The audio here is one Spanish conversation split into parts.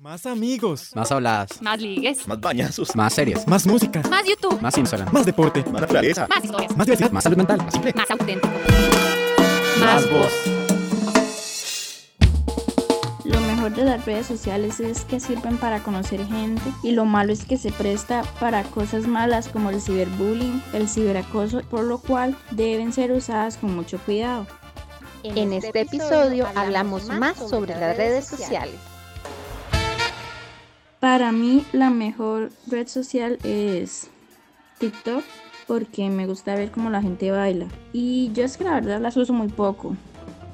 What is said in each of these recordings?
Más amigos. Más habladas. Más ligues. Más bañazos. Más series. Más música. Más YouTube. Más Instagram. Más deporte. Más naturaleza. Más historias. Más diversidad. Más salud mental. Más simple. Más auténtico. Más voz. Lo mejor de las redes sociales es que sirven para conocer gente y lo malo es que se presta para cosas malas como el ciberbullying, el ciberacoso, por lo cual deben ser usadas con mucho cuidado. En este episodio hablamos más sobre las redes sociales. Para mí la mejor red social es TikTok porque me gusta ver cómo la gente baila. Y yo es que la verdad las uso muy poco.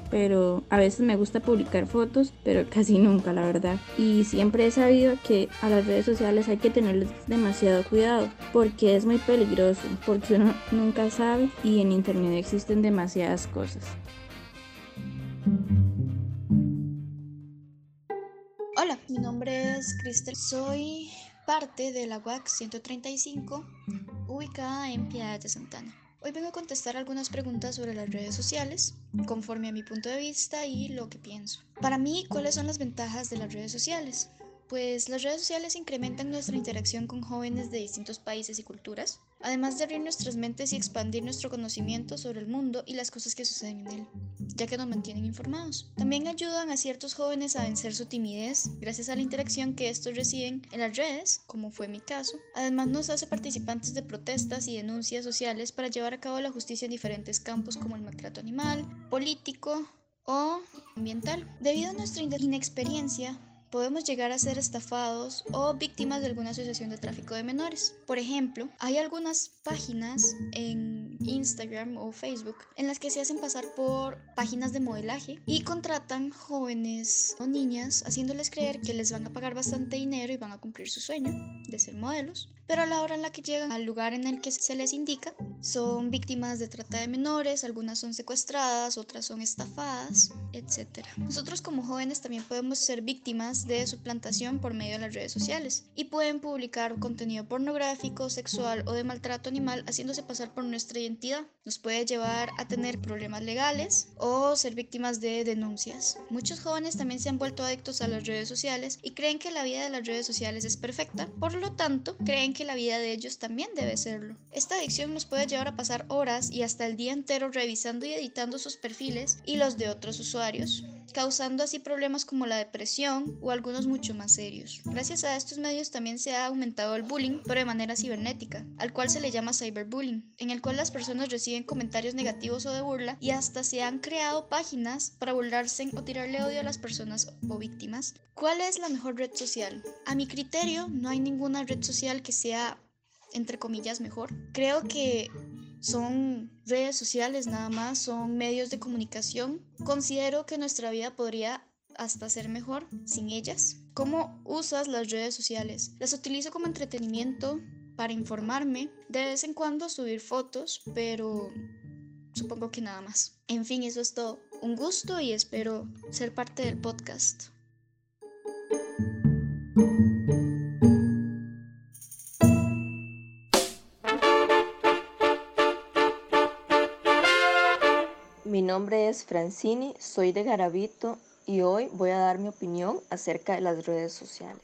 Pero a veces me gusta publicar fotos, pero casi nunca, la verdad. Y siempre he sabido que a las redes sociales hay que tenerles demasiado cuidado, porque es muy peligroso, porque uno nunca sabe y en internet existen demasiadas cosas. Mi nombre es Cristel. Soy parte de la UAC 135, ubicada en Piedad de Santana. Hoy vengo a contestar algunas preguntas sobre las redes sociales, conforme a mi punto de vista y lo que pienso. Para mí, ¿cuáles son las ventajas de las redes sociales? Pues las redes sociales incrementan nuestra interacción con jóvenes de distintos países y culturas, además de abrir nuestras mentes y expandir nuestro conocimiento sobre el mundo y las cosas que suceden en él, ya que nos mantienen informados. También ayudan a ciertos jóvenes a vencer su timidez gracias a la interacción que estos reciben en las redes, como fue mi caso. Además nos hace participantes de protestas y denuncias sociales para llevar a cabo la justicia en diferentes campos como el maltrato animal, político o ambiental. Debido a nuestra inexperiencia, podemos llegar a ser estafados o víctimas de alguna asociación de tráfico de menores. Por ejemplo, hay algunas páginas en Instagram o Facebook en las que se hacen pasar por páginas de modelaje y contratan jóvenes o niñas haciéndoles creer que les van a pagar bastante dinero y van a cumplir su sueño de ser modelos. Pero a la hora en la que llegan al lugar en el que se les indica, son víctimas de trata de menores, algunas son secuestradas, otras son estafadas, etc. Nosotros como jóvenes también podemos ser víctimas de suplantación por medio de las redes sociales y pueden publicar contenido pornográfico, sexual o de maltrato animal haciéndose pasar por nuestra identidad. Nos puede llevar a tener problemas legales o ser víctimas de denuncias. Muchos jóvenes también se han vuelto adictos a las redes sociales y creen que la vida de las redes sociales es perfecta, por lo tanto creen que la vida de ellos también debe serlo. Esta adicción nos puede llevar a pasar horas y hasta el día entero revisando y editando sus perfiles y los de otros usuarios, causando así problemas como la depresión o algunos mucho más serios. Gracias a estos medios también se ha aumentado el bullying, pero de manera cibernética, al cual se le llama cyberbullying, en el cual las personas reciben comentarios negativos o de burla y hasta se han creado páginas para burlarse o tirarle odio a las personas o víctimas. ¿Cuál es la mejor red social? A mi criterio, no hay ninguna red social que sea, entre comillas, mejor. Creo que son redes sociales nada más, son medios de comunicación. Considero que nuestra vida podría hasta ser mejor sin ellas. ¿Cómo usas las redes sociales? Las utilizo como entretenimiento, para informarme, de vez en cuando subir fotos, pero supongo que nada más. En fin, eso es todo. Un gusto y espero ser parte del podcast. Nombre es Francini, soy de Garavito y hoy voy a dar mi opinión acerca de las redes sociales.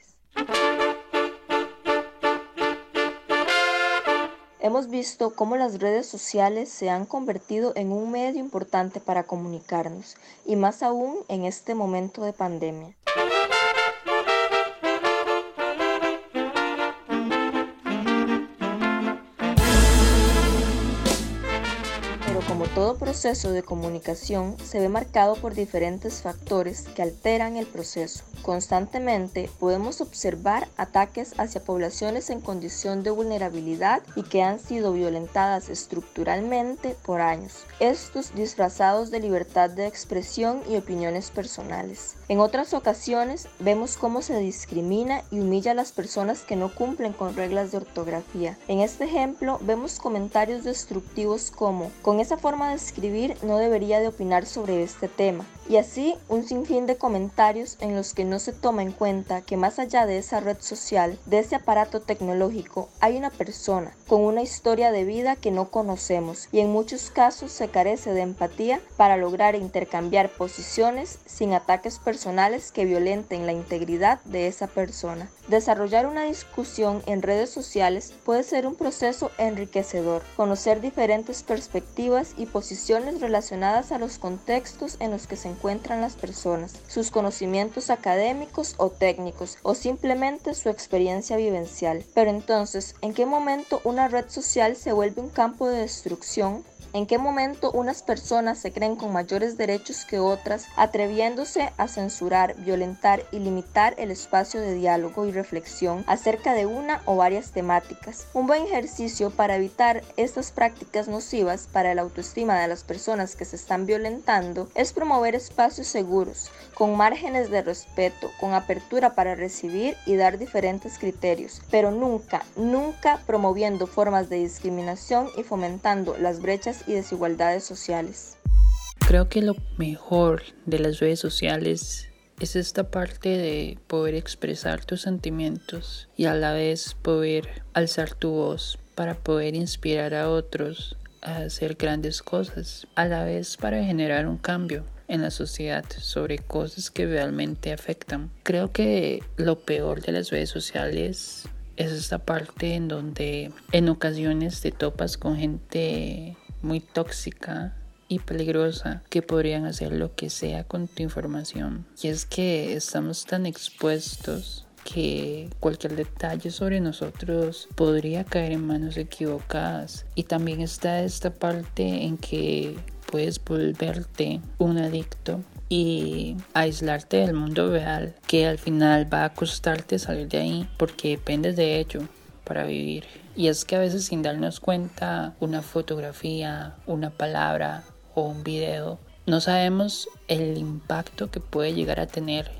Hemos visto cómo las redes sociales se han convertido en un medio importante para comunicarnos y más aún en este momento de pandemia. Todo proceso de comunicación se ve marcado por diferentes factores que alteran el proceso. Constantemente podemos observar ataques hacia poblaciones en condición de vulnerabilidad y que han sido violentadas estructuralmente por años, estos disfrazados de libertad de expresión y opiniones personales. En otras ocasiones vemos cómo se discrimina y humilla a las personas que no cumplen con reglas de ortografía. En este ejemplo vemos comentarios destructivos como, con esa forma de escribir no debería de opinar sobre este tema, Y así un sinfín de comentarios en los que no se toma en cuenta que más allá de esa red social, de ese aparato tecnológico, hay una persona con una historia de vida que no conocemos y en muchos casos se carece de empatía para lograr intercambiar posiciones sin ataques personales que violenten la integridad de esa persona. Desarrollar una discusión en redes sociales puede ser un proceso enriquecedor, conocer diferentes perspectivas y posiciones relacionadas a los contextos en los que se encuentran las personas, sus conocimientos académicos o técnicos, o simplemente su experiencia vivencial. Pero entonces, ¿en qué momento una red social se vuelve un campo de destrucción ¿En qué momento unas personas se creen con mayores derechos que otras, atreviéndose a censurar, violentar y limitar el espacio de diálogo y reflexión acerca de una o varias temáticas? Un buen ejercicio para evitar estas prácticas nocivas para la autoestima de las personas que se están violentando es promover espacios seguros, con márgenes de respeto, con apertura para recibir y dar diferentes criterios, pero nunca, nunca promoviendo formas de discriminación y fomentando las brechas y desigualdades sociales. Creo que lo mejor de las redes sociales es esta parte de poder expresar tus sentimientos y a la vez poder alzar tu voz para poder inspirar a otros a hacer grandes cosas, a la vez para generar un cambio en la sociedad sobre cosas que realmente afectan. Creo que lo peor de las redes sociales es esta parte en donde en ocasiones te topas con gente muy tóxica y peligrosa que podrían hacer lo que sea con tu información. Y es que estamos tan expuestos que cualquier detalle sobre nosotros podría caer en manos equivocadas. Y también está esta parte en que puedes volverte un adicto y aislarte del mundo real, que al final va a costarte salir de ahí porque dependes de ello para vivir. Y es que a veces sin darnos cuenta, una fotografía, una palabra o un video, no sabemos el impacto que puede llegar a tener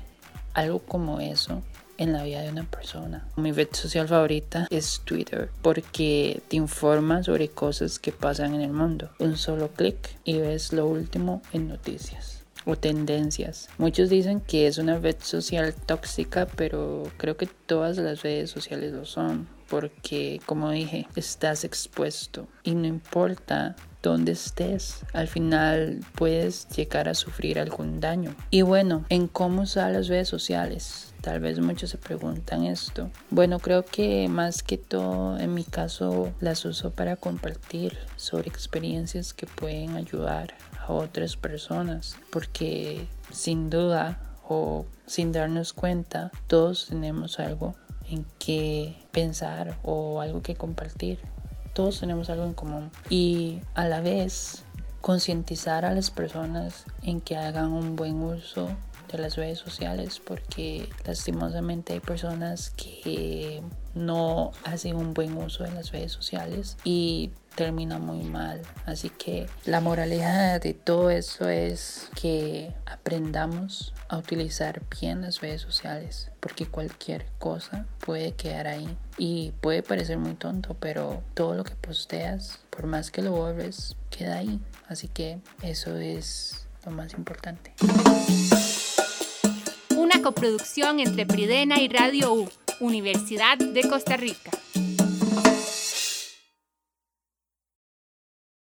algo como eso en la vida de una persona. Mi red social favorita es Twitter porque te informa sobre cosas que pasan en el mundo. Un solo clic y ves lo último en noticias o tendencias. Muchos dicen que es una red social tóxica, pero creo que todas las redes sociales lo son porque como dije, estás expuesto y no importa dónde estés, al final puedes llegar a sufrir algún daño. Y bueno, en cómo usar las redes sociales. Tal vez muchos se preguntan esto. Bueno, creo que más que todo en mi caso las uso para compartir sobre experiencias que pueden ayudar otras personas. Porque sin duda o sin darnos cuenta, todos tenemos algo en que pensar o algo que compartir. Todos tenemos algo en común y a la vez concientizar a las personas en que hagan un buen uso de las redes sociales porque lastimosamente hay personas que no hacen un buen uso de las redes sociales y termina muy mal. Así que la moralidad de todo eso es que aprendamos a utilizar bien las redes sociales, porque cualquier cosa puede quedar ahí y puede parecer muy tonto, pero todo lo que posteas, por más que lo borres, queda ahí. Así que eso es lo más importante. Coproducción entre Pridena y Radio U, Universidad de Costa Rica.